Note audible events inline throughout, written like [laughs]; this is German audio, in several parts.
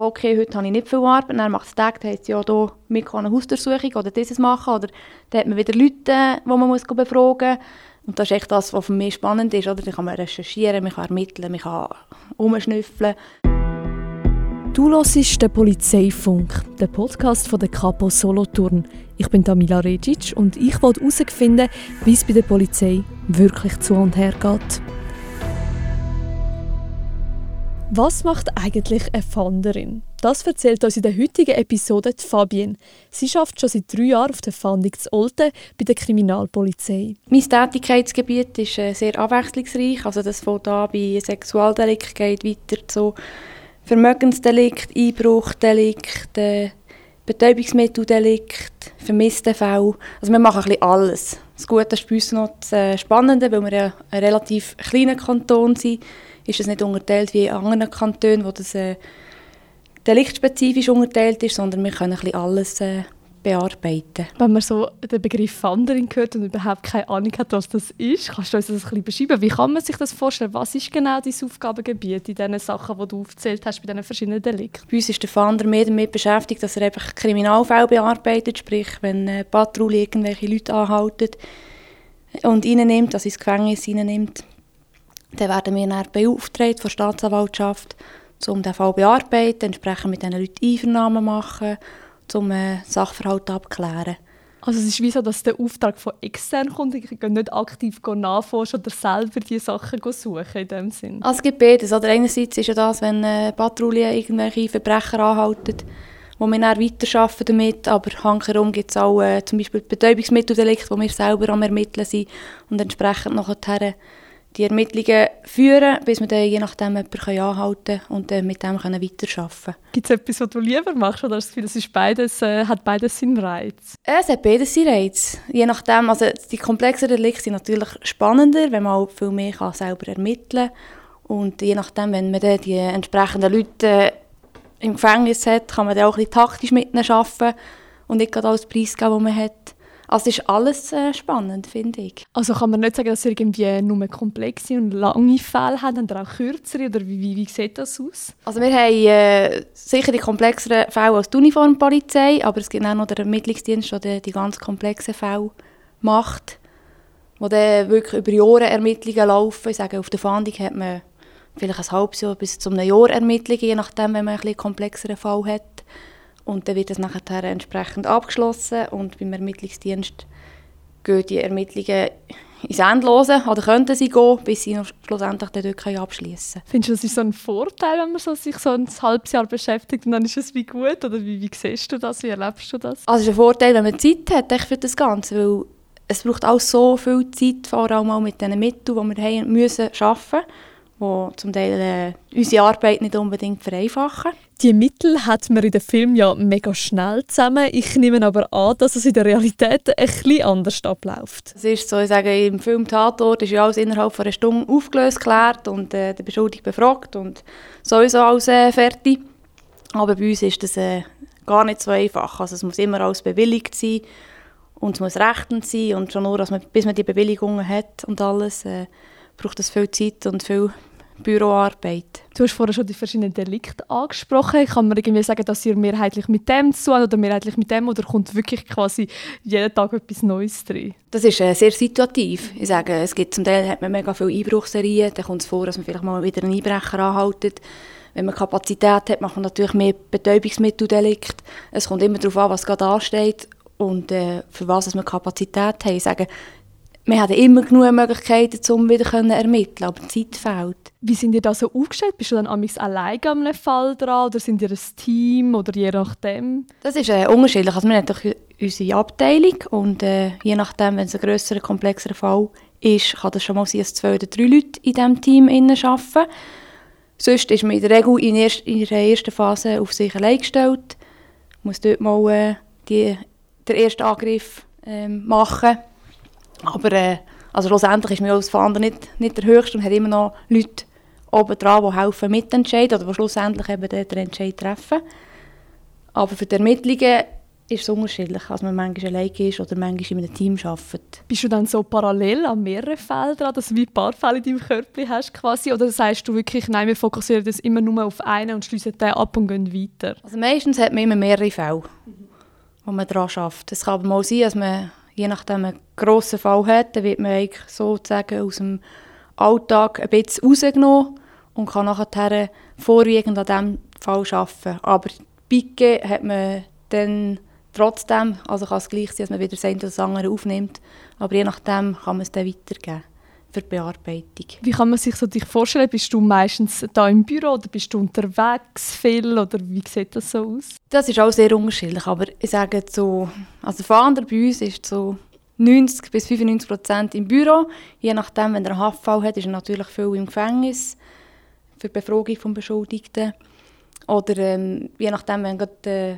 okay, heute habe ich nicht viel Arbeit, dann macht es Tag, dann heisst ja, hier, wir können eine Hausdurchsuchung oder dieses machen, oder dann hat man wieder Leute, die man muss befragen muss. Und das ist echt das, was für mich spannend ist, oder? Da kann man recherchieren, man kann ermitteln, man kann umschnüffeln. Du hörst den Polizeifunk, den Podcast von der Capo Solothurn. Ich bin Tamila Regic und ich wollte herausfinden, wie es bei der Polizei wirklich zu und her geht. Was macht eigentlich eine Fanderin? Das erzählt uns in der heutigen Episode die Fabienne. Sie arbeitet schon seit drei Jahren auf der Fahndung zu Olten bei der Kriminalpolizei. Mein Tätigkeitsgebiet ist äh, sehr abwechslungsreich. Also das fängt an bei Sexualdelikt, geht weiter zu Vermögensdelikt, Einbruchdelikt, äh, Betäubungsmitteldelikt, vermisste Fälle. Also wir machen ein bisschen alles. Das Gute ist bei uns noch das äh, Spannende, weil wir ja ein relativ kleiner Kanton sind ist es nicht unterteilt wie in anderen Kantonen, wo das äh, deliktspezifisch unterteilt ist, sondern wir können ein bisschen alles äh, bearbeiten. Wenn man so den Begriff Fanderin hört und überhaupt keine Ahnung hat, was das ist, kannst du uns das ein bisschen beschreiben? Wie kann man sich das vorstellen? Was ist genau dein Aufgabengebiet in diesen Sachen, die du aufgezählt hast, bei diesen verschiedenen Delikten? Bei uns ist der Fander mehr damit beschäftigt, dass er einfach Kriminalfälle bearbeitet, sprich, wenn eine Patrouille irgendwelche Leute anhaltet und reinnimmt, also ins Gefängnis reinnimmt, dann werden wir dann beauftragt von der Staatsanwaltschaft, um den Fall zu bearbeiten, entsprechend mit diesen Leuten Einvernahmen machen, um einen Sachverhalt abzuklären. Also es ist wie so, dass der Auftrag von extern kommt, ich kann nicht aktiv nachforschen oder selber die Sachen suchen in dem Sinn. Also es gibt beides. Oder einerseits ist ja das, wenn eine Patrouille irgendwelche Verbrecher anhalten, wo wir dann weiterarbeiten damit, aber hankerum gibt es auch äh, zum Beispiel Betäubungsmitteldelikt, wo wir selber am ermitteln sind und entsprechend nachher die Ermittlungen führen, bis wir dann je nachdem jemanden anhalten können und mit dem können weiterarbeiten können. Gibt es etwas, was du lieber machst oder hast du das Gefühl, es beides, äh, hat beides seinen Reiz? Es hat beides seinen Reiz. Je nachdem, also die komplexeren Delikte sind natürlich spannender, wenn man auch viel mehr kann selber ermitteln kann. Und je nachdem, wenn man dann die entsprechenden Leute im Gefängnis hat, kann man dann auch ein bisschen taktisch mit ihnen arbeiten und nicht gerade alles preisgeben, was man hat. Also ist alles äh, spannend, finde ich. Also kann man nicht sagen, dass ihr irgendwie nur komplexe und lange Fälle habt, oder auch kürzere, oder wie, wie, wie sieht das aus? Also wir haben äh, sicher die komplexeren Fälle als die Uniformpolizei, aber es gibt auch noch den Ermittlungsdienst, der die ganz komplexen Fälle macht, wo dann wirklich über Jahre Ermittlungen laufen. Ich sage, auf der Fahndung hat man vielleicht ein halbes Jahr bis zu einem Jahr Ermittlungen, je nachdem, wenn man ein bisschen komplexeren Fall hat. Und dann wird das nachher entsprechend abgeschlossen und beim Ermittlungsdienst gehen die Ermittlungen ins Endlose oder könnten sie gehen, bis sie schlussendlich den dort abschließen können. Findest du, das ist so ein Vorteil, wenn man so sich so ein halbes Jahr beschäftigt und dann ist es wie gut? Oder wie, wie siehst du das? Wie erlebst du das? Also es ist ein Vorteil, wenn man Zeit hat für das Ganze, weil es braucht auch so viel Zeit, vor allem auch mit den Mitteln, die wir haben müssen arbeiten die zum Teil äh, unsere Arbeit nicht unbedingt vereinfachen. Die Mittel hat man in dem Film ja mega schnell zusammen. Ich nehme aber an, dass es in der Realität ein bisschen anders abläuft. Es ist so, ich sage, im Film Tatort ist ja alles innerhalb von einer Stunde aufgelöst, geklärt und äh, der Beschuldigte befragt und sowieso alles äh, fertig. Aber bei uns ist das äh, gar nicht so einfach. Also es muss immer alles bewilligt sein und es muss rechtend sein und schon nur, dass man, bis man die Bewilligungen hat und alles, äh, braucht es viel Zeit und viel Büroarbeit. Du hast vorher schon die verschiedenen Delikte angesprochen. Kann man irgendwie sagen, dass ihr mehrheitlich mit dem zu tun oder mehrheitlich mit dem oder kommt wirklich quasi jeden Tag etwas Neues drin? Das ist äh, sehr situativ. Ich sage, es gibt zum Teil hat man mega viele Einbruchserien. Dann kommt es vor, dass man vielleicht mal wieder einen Einbrecher anhaltet. Wenn man Kapazität hat, macht man natürlich mehr Betäubungsmitteldelikt. Es kommt immer darauf an, was gerade ansteht und äh, für was man Kapazität hat. Ich sage, wir haben immer genug Möglichkeiten, um wieder zu ermitteln, aber die Zeit fehlt. Wie sind ihr da so aufgestellt? Bist du dann amigs alleine an einem Fall dran oder sind ihr ein Team oder je nachdem? Das ist äh, unterschiedlich. Also wir haben doch unsere Abteilung und äh, je nachdem, wenn es ein grösserer, komplexerer Fall ist, kann das schon mal sein, dass zwei oder drei Leute in diesem Team arbeiten. Sonst ist man in der Regel in, erst, in der ersten Phase auf sich allein gestellt, muss dort mal äh, die, den ersten Angriff ähm, machen aber äh, also schlussendlich ist mir als Fahnder nicht, nicht der Höchste und hat immer noch Leute oben dran, die helfen mitentscheiden oder die schlussendlich eben den Entscheid treffen. Aber für die Ermittlungen ist es unterschiedlich, als man manchmal alleine ist oder manchmal in einem Team arbeitet. Bist du dann so parallel an mehreren Fällen dran, dass du wie ein paar Fälle in deinem Körper hast quasi? Oder sagst du wirklich, nein, wir fokussieren das immer nur auf einen und schließen den ab und gehen weiter? Also meistens hat man immer mehrere Fälle, wo man daran arbeitet. Es kann aber mal sein, dass man je nachdem einen grossen Fall hat, dann wird man eigentlich sozusagen aus dem Alltag ein bisschen rausgenommen und kann nachher vorwiegend an diesem Fall arbeiten. Aber Pike hat man dann trotzdem, also kann es gleich sein, dass man wieder das eine oder andere aufnimmt, aber je nachdem kann man es dann weitergeben für die Bearbeitung. Wie kann man sich so dich vorstellen? Bist du meistens da im Büro oder bist du unterwegs viel oder wie sieht das so aus? Das ist auch sehr unterschiedlich, aber ich sage so, also der Fahnder bei uns ist so 90 bis 95 Prozent im Büro. Je nachdem, wenn er einen Haftfall hat, ist er natürlich viel im Gefängnis für die Befragung des Beschuldigten. Oder ähm, je nachdem, wenn gerade äh,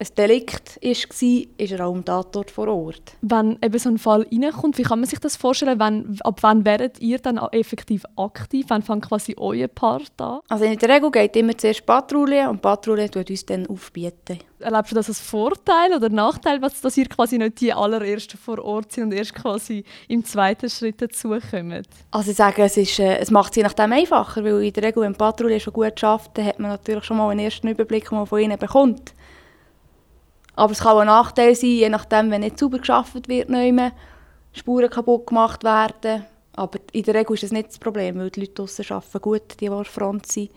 ein Delikt war, ist er auch am Tatort vor Ort. Wenn eben so ein Fall reinkommt, wie kann man sich das vorstellen? Wenn, ab wann werdet ihr dann effektiv aktiv? Wann fängt quasi euer Part an? Also in der Regel geht immer zuerst Patrouille und Patrouille tut uns dann aufbieten. Erlebst du das als Vorteil oder Nachteil, dass ihr quasi nicht die allerersten vor Ort sind und erst quasi im zweiten Schritt dazukommt? Also ich sage, es, ist, äh, es macht es je nachdem einfacher, weil in der Regel, wenn Patrouille schon gut schafft, dann hat man natürlich schon mal einen ersten Überblick, den man von ihnen bekommt. Aber es kann auch ein Nachteil sein, je nachdem, wenn nicht sauber geschafft wird, nicht Spuren kaputt gemacht werden. Aber in der Regel ist das nicht das Problem, weil die Leute draussen arbeiten gut, die, die Front sind.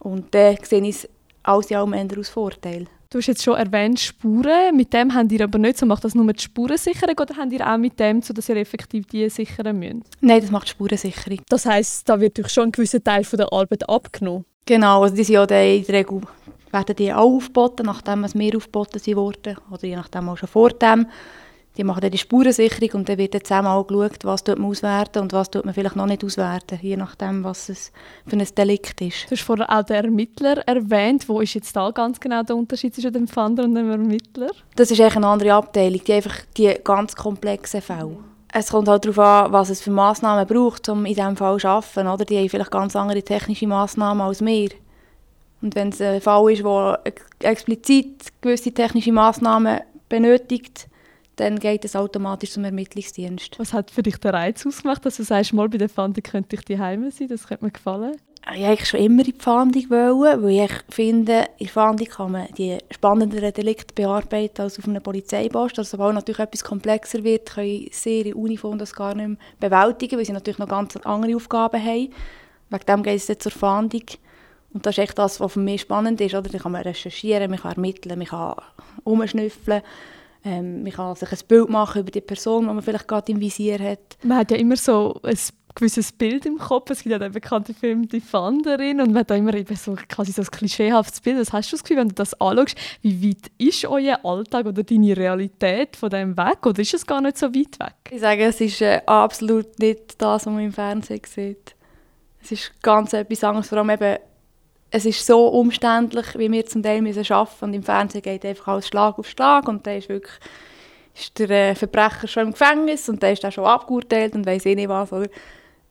Und dann sehe ich es alles in allem eher als Vorteil. Du hast jetzt schon erwähnt, Spuren. Mit dem habt ihr aber nicht so. Macht das nur die Spurensicherung oder habt ihr auch mit dem, so dass ihr effektiv die sichern müsst? Nein, das macht die Spurensicherung. Das heisst, da wird euch schon ein gewisser Teil von der Arbeit abgenommen? Genau, also die sind ja in der Regel werden die auch aufgeboten, nachdem es mehr aufgeboten wurden oder je nachdem auch schon vor dem. Die machen dann die Spurensicherung und dann wird dann zusammen auch geschaut, was man auswerten und was man vielleicht noch nicht auswerten, je nachdem, was es für ein Delikt ist. Du hast vorher auch den Ermittler erwähnt. Wo ist jetzt da ganz genau der Unterschied zwischen dem Fahnder und dem Ermittler? Das ist eigentlich eine andere Abteilung, die einfach die ganz komplexen Fälle. Es kommt halt darauf an, was es für Massnahmen braucht, um in diesem Fall zu arbeiten. Oder? Die haben vielleicht ganz andere technische Massnahmen als wir. Und wenn es ein Fall ist, der explizit gewisse technische Massnahmen benötigt, dann geht es automatisch zum Ermittlungsdienst. Was hat für dich den Reiz ausgemacht, dass du sagst, mal bei der Fahndung könnte ich daheim sein, das könnte mir gefallen? Ich wollte schon immer in die Fahndung, wollen, weil ich finde, in der Fahndung kann man die spannenderen Delikte bearbeiten als auf einem Polizeipost. Also sobald natürlich etwas komplexer wird, können sie in Uniform das gar nicht mehr bewältigen, weil sie natürlich noch ganz andere Aufgaben haben. Wegen dem geht es dann zur Fahndung. Und das ist echt das, was für mich spannend ist. Oder? Da kann man recherchieren, man kann ermitteln, man kann umschnüffeln. Ähm, man kann sich ein Bild machen über die Person, die man vielleicht gerade im Visier hat. Man hat ja immer so ein gewisses Bild im Kopf. Es gibt ja den bekannten Film «Die Fanderin» und man hat da immer eben so, quasi so ein klischeehaftes Bild. Was hast du das Gefühl, wenn du das anschaust, wie weit ist euer Alltag oder deine Realität von dem weg oder ist es gar nicht so weit weg? Ich sage, es ist äh, absolut nicht das, was man im Fernsehen sieht. Es ist ganz etwas anderes, vor allem eben es ist so umständlich, wie wir zum Teil müssen arbeiten und im Fernsehen geht einfach alles Schlag auf Schlag und dann ist wirklich ist der äh, Verbrecher schon im Gefängnis und dann ist er schon abgeurteilt und weiß eh nicht was. Oder?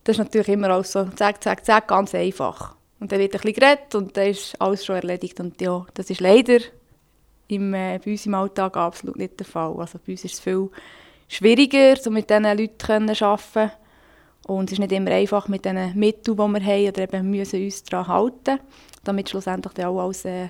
Das ist natürlich immer alles so zack, zack, zack, ganz einfach. Und dann wird ein bisschen geredet und dann ist alles schon erledigt und ja, das ist leider im, äh, bei uns im Alltag absolut nicht der Fall. Also bei uns ist es viel schwieriger, so mit diesen Leuten zu arbeiten und es ist nicht immer einfach mit den Mitteln, die wir haben, oder eben müssen uns daran halten, damit schlussendlich auch alles äh,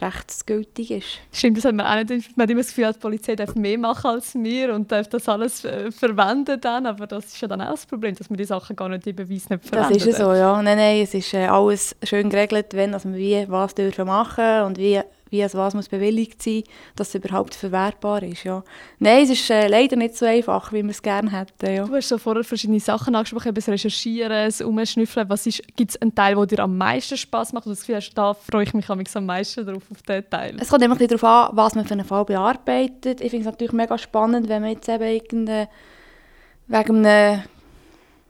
rechtsgültig ist. Stimmt, das hat man auch nicht. Man hat immer das Gefühl, die Polizei darf mehr machen als wir und darf das alles äh, verwenden dann, aber das ist ja dann auch das Problem, dass man die Sachen gar nicht Beweis nicht verwenden Das ist ja so, ja. Nein, nein, es ist äh, alles schön geregelt, wenn also wir wie was dürfen machen und wie wie also was muss bewilligt sein, dass es überhaupt verwertbar ist. Ja. Nein, es ist äh, leider nicht so einfach, wie wir es gerne hätten. Ja. Du hast so vorher verschiedene Sachen angesprochen, das Recherchieren, das Umschnüffeln. Gibt es einen Teil, der dir am meisten Spass macht? Das Gefühl hast, da freue ich mich am meisten drauf, auf diesen Teil? Es kommt immer darauf an, was man für einen Fall bearbeitet. Ich finde es natürlich mega spannend, wenn man jetzt eben wegen einem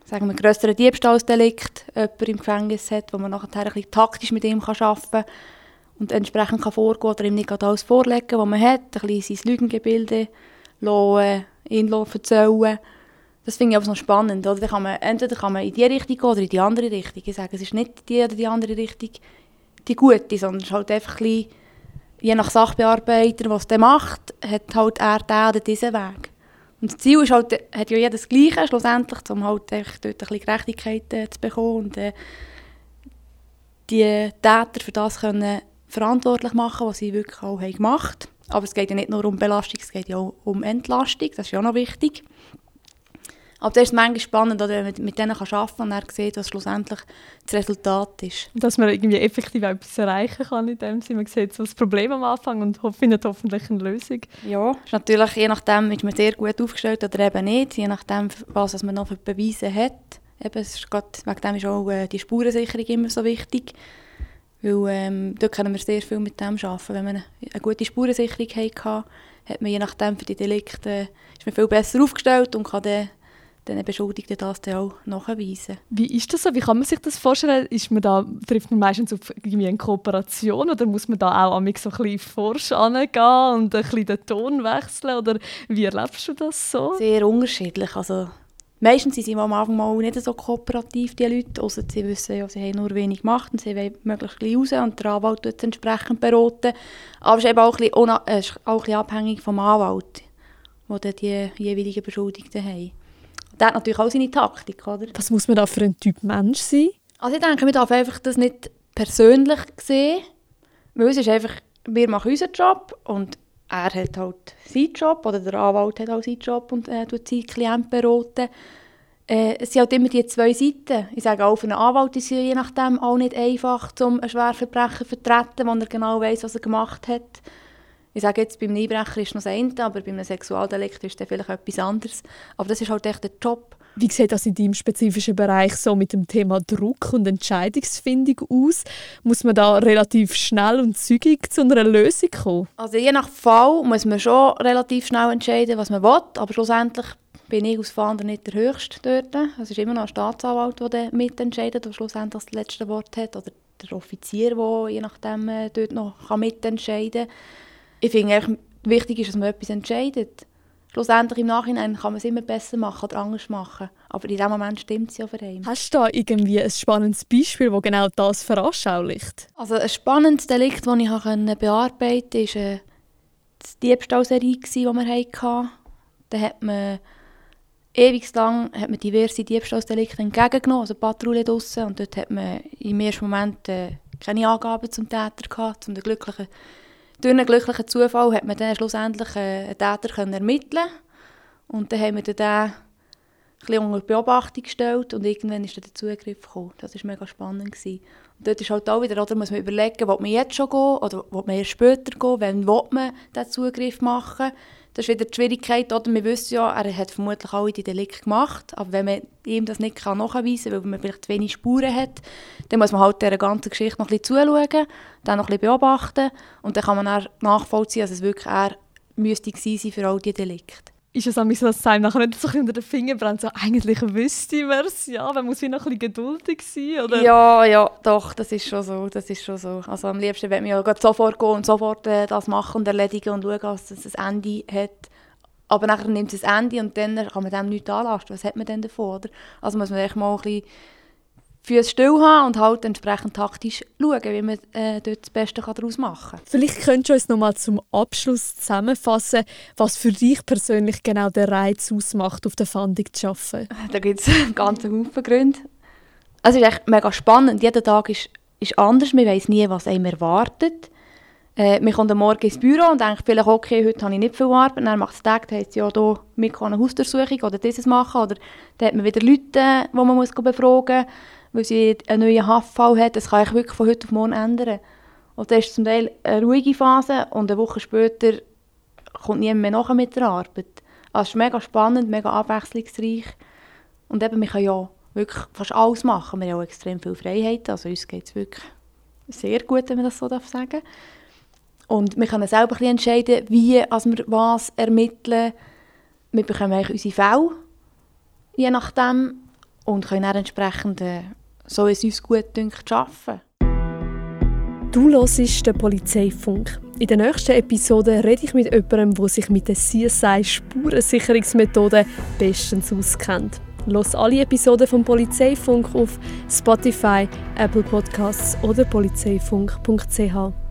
sagen wir, grösseren Diebstahlsdelikt jemanden im Gefängnis hat, wo man nachher ein bisschen taktisch mit ihm arbeiten kann und entsprechend kann vorgehen oder ihm nicht alles vorlegen, was man hat, ein bisschen sein Lügengebilde lassen, ihn erzählen. Das finde ich aber noch spannend. Oder? kann man, entweder kann man in die Richtung gehen oder in die andere Richtung. Ich sage, es ist nicht die oder die andere Richtung die gute, sondern es ist halt einfach ein bisschen je nach Sachbearbeiter, was der macht, hat halt er den oder diesen Weg. Und das Ziel ist halt, hat ja jeder das Gleiche, schlussendlich, um halt dort ein bisschen Gerechtigkeit äh, zu bekommen und äh, die Täter für das können verantwortlich machen, was sie wirklich auch haben gemacht haben. Aber es geht ja nicht nur um Belastung, es geht ja auch um Entlastung, das ist ja auch noch wichtig. Aber das ist manchmal spannend, wenn man mit denen arbeiten kann und er sieht, was schlussendlich das Resultat ist. Dass man irgendwie effektiv etwas erreichen kann in dem Sinne. Man sieht so das Problem am Anfang und findet hoffentlich eine Lösung. Ja, ist natürlich je nachdem ist man sehr gut aufgestellt oder eben nicht, je nachdem, was man noch für Beweise hat. Eben, es ist grad, wegen dem ist auch äh, die Spurensicherung immer so wichtig. Weil ähm, dort können wir sehr viel mit dem arbeiten. Wenn man eine, gute Spurensicherung hatte, hat man je nachdem für die Delikte ist man viel besser aufgestellt und kann dann den Beschuldigten das dann auch nachweisen. Wie ist das so? Wie kann man sich das vorstellen? Ist man da, trifft man meistens auf irgendwie eine Kooperation oder muss man da auch so ein bisschen forsch angehen und ein bisschen den Ton wechseln? Oder wie erlebst du das so? Sehr unterschiedlich. Also, meistens sind sie am Anfang mal nicht so kooperativ, die Leute, außer sie wissen ja, sie haben nur wenig gemacht und sie wollen möglichst gleich raus und der Anwalt tut entsprechend beraten. Aber es ist eben auch ein bisschen, äh, auch ein bisschen abhängig vom Anwalt, der die jeweiligen Beschuldigten haben der hat natürlich auch seine Taktik, oder? Was muss man da für ein Typ Mensch sein? Also ich denke, wir darf einfach das nicht persönlich sehen, weil es ist einfach, wir machen unseren Job und er hat halt seinen Job oder der Anwalt hat auch seinen Job und äh, tut seinen Klienten beraten. Äh, es sind halt immer die zwei Seiten. Ich sage auch, für einen Anwalt ist es je nachdem auch nicht einfach, um einen Schwerverbrecher zu vertreten, wenn er genau weiß, was er gemacht hat. Ich sage jetzt, beim Einbrecher ist noch das eine, aber bei einem Sexualdelikt ist das vielleicht etwas anderes. Aber das ist halt echt der Job. Wie sieht das in deinem spezifischen Bereich so mit dem Thema Druck und Entscheidungsfindung aus? Muss man da relativ schnell und zügig zu einer Lösung kommen? Also je nach Fall muss man schon relativ schnell entscheiden, was man will, aber schlussendlich bin ich als Fahnder nicht der Höchste dort. Es ist immer noch ein Staatsanwalt, der mitentscheidet, der schlussendlich das letzte Wort hat, oder der Offizier, der je nachdem äh, dort noch mitentscheiden kann ich finde, wichtig ist, dass man etwas entscheidet. Schlussendlich im Nachhinein kann man es immer besser machen oder anders machen. Aber in dem Moment stimmt es ja für einen. Hast du da irgendwie ein spannendes Beispiel, das genau das veranschaulicht? Also ein spannendes Delikt, das ich bearbeiten konnte, war eine Diebstahlserie, die wir hatten. Da hat man ewig lang hat man diverse Diebstahldelikte entgegengenommen, also Patrouille draussen. Und dort hat man im ersten Moment äh, keine Angaben zum Täter gehabt, zum glücklichen durch einen glücklichen Zufall hat man dann schlussendlich äh, einen Täter ermitteln und dann haben wir den ein unter Beobachtung gestellt und irgendwann ist dann der Zugriff gekommen. Das war mega spannend. Gewesen. Und dort ist halt auch wieder, oder muss man überlegen, will man jetzt schon gehen oder will man erst später gehen, wann will man diesen Zugriff machen. Das ist wieder die Schwierigkeit, oder? Wir wissen ja, er hat vermutlich alle die Delikte gemacht, aber wenn man ihm das nicht nachweisen kann, weil man vielleicht wenig Spuren hat, dann muss man halt dieser ganzen Geschichte noch ein bisschen zuschauen, dann noch ein bisschen beobachten. Und dann kann man dann nachvollziehen, dass es wirklich er müsste sein für all diese Delikte ist es so, dass es einem nachher nicht so unter den Fingern brennt, so eigentlich wüsste man es, ja, man muss noch ein geduldig sein, oder? Ja, ja, doch, das ist schon so, das ist schon so. Also am liebsten will man ja sofort gehen und sofort äh, das machen und erledigen und schauen, dass es ein Ende hat. Aber nachher nimmt es ein Ende und dann kann man dem nichts anlasten. Was hat man denn davon, oder? Also muss man echt mal ein bisschen Füße still haben und halt entsprechend taktisch schauen, wie man äh, dort das Beste daraus machen kann. Vielleicht könntest du uns noch mal zum Abschluss zusammenfassen, was für dich persönlich genau der Reiz ausmacht, auf der Fahndung zu arbeiten. Da gibt es [laughs] einen ganzen Haufen Gründe. Also es ist echt mega spannend. Jeder Tag ist, ist anders. Man weiß nie, was einem erwartet. Äh, man kommt am Morgen ins Büro und denkt vielleicht, okay, heute habe ich nicht viel Arbeit. Dann macht es Tag, dann heisst ja, hier, wir eine Hausdurchsuchung oder dieses machen. Oder dann hat man wieder Leute, die man muss befragen muss weil sie einen neuen Haftfall hat. Das kann ich wirklich von heute auf morgen ändern. Und das ist zum Teil eine ruhige Phase und eine Woche später kommt niemand mehr nach mit der Arbeit. Also es ist mega spannend, mega abwechslungsreich. Und eben, wir können ja wirklich fast alles machen. Wir haben auch extrem viel Freiheit. Also uns geht es wirklich sehr gut, wenn man das so sagen darf. Und wir können selber ein entscheiden, wie also wir was ermitteln. Wir bekommen eigentlich unsere Fälle, je nachdem, und können dann entsprechend äh, so es uns gut dünkt, arbeiten. Du hörst den Polizeifunk. In der nächsten Episode rede ich mit jemandem, der sich mit den CSI-Spurensicherungsmethoden bestens auskennt. Los alle Episoden vom Polizeifunk auf Spotify, Apple Podcasts oder polizeifunk.ch.